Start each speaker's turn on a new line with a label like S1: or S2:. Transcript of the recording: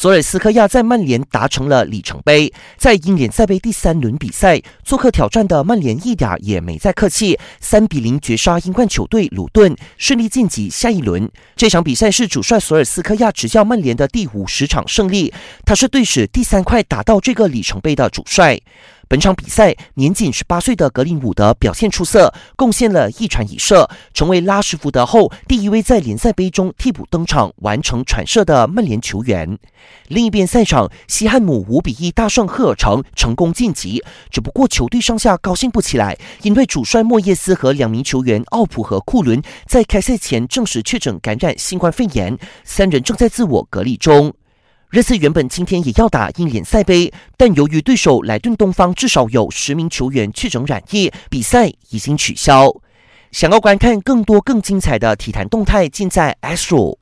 S1: 索尔斯克亚在曼联达成了里程碑，在英联赛杯第三轮比赛，做客挑战的曼联一点也没再客气，三比零绝杀英冠球队鲁顿，顺利晋级下一轮。这场比赛是主帅索尔斯克亚执教曼联的第五十场胜利，他是队史第三块达到这个里程碑的主帅。本场比赛，年仅十八岁的格林伍德表现出色，贡献了一传一射，成为拉什福德后第一位在联赛杯中替补登场完成传射的曼联球员。另一边赛场，西汉姆五比一大胜赫尔城，成功晋级。只不过球队上下高兴不起来，因为主帅莫耶斯和两名球员奥普和库伦在开赛前证实确诊感染新冠肺炎，三人正在自我隔离中。热刺原本今天也要打英联赛杯，但由于对手莱顿东方至少有十名球员确诊染疫，比赛已经取消。想要观看更多更精彩的体坛动态，尽在 Astro。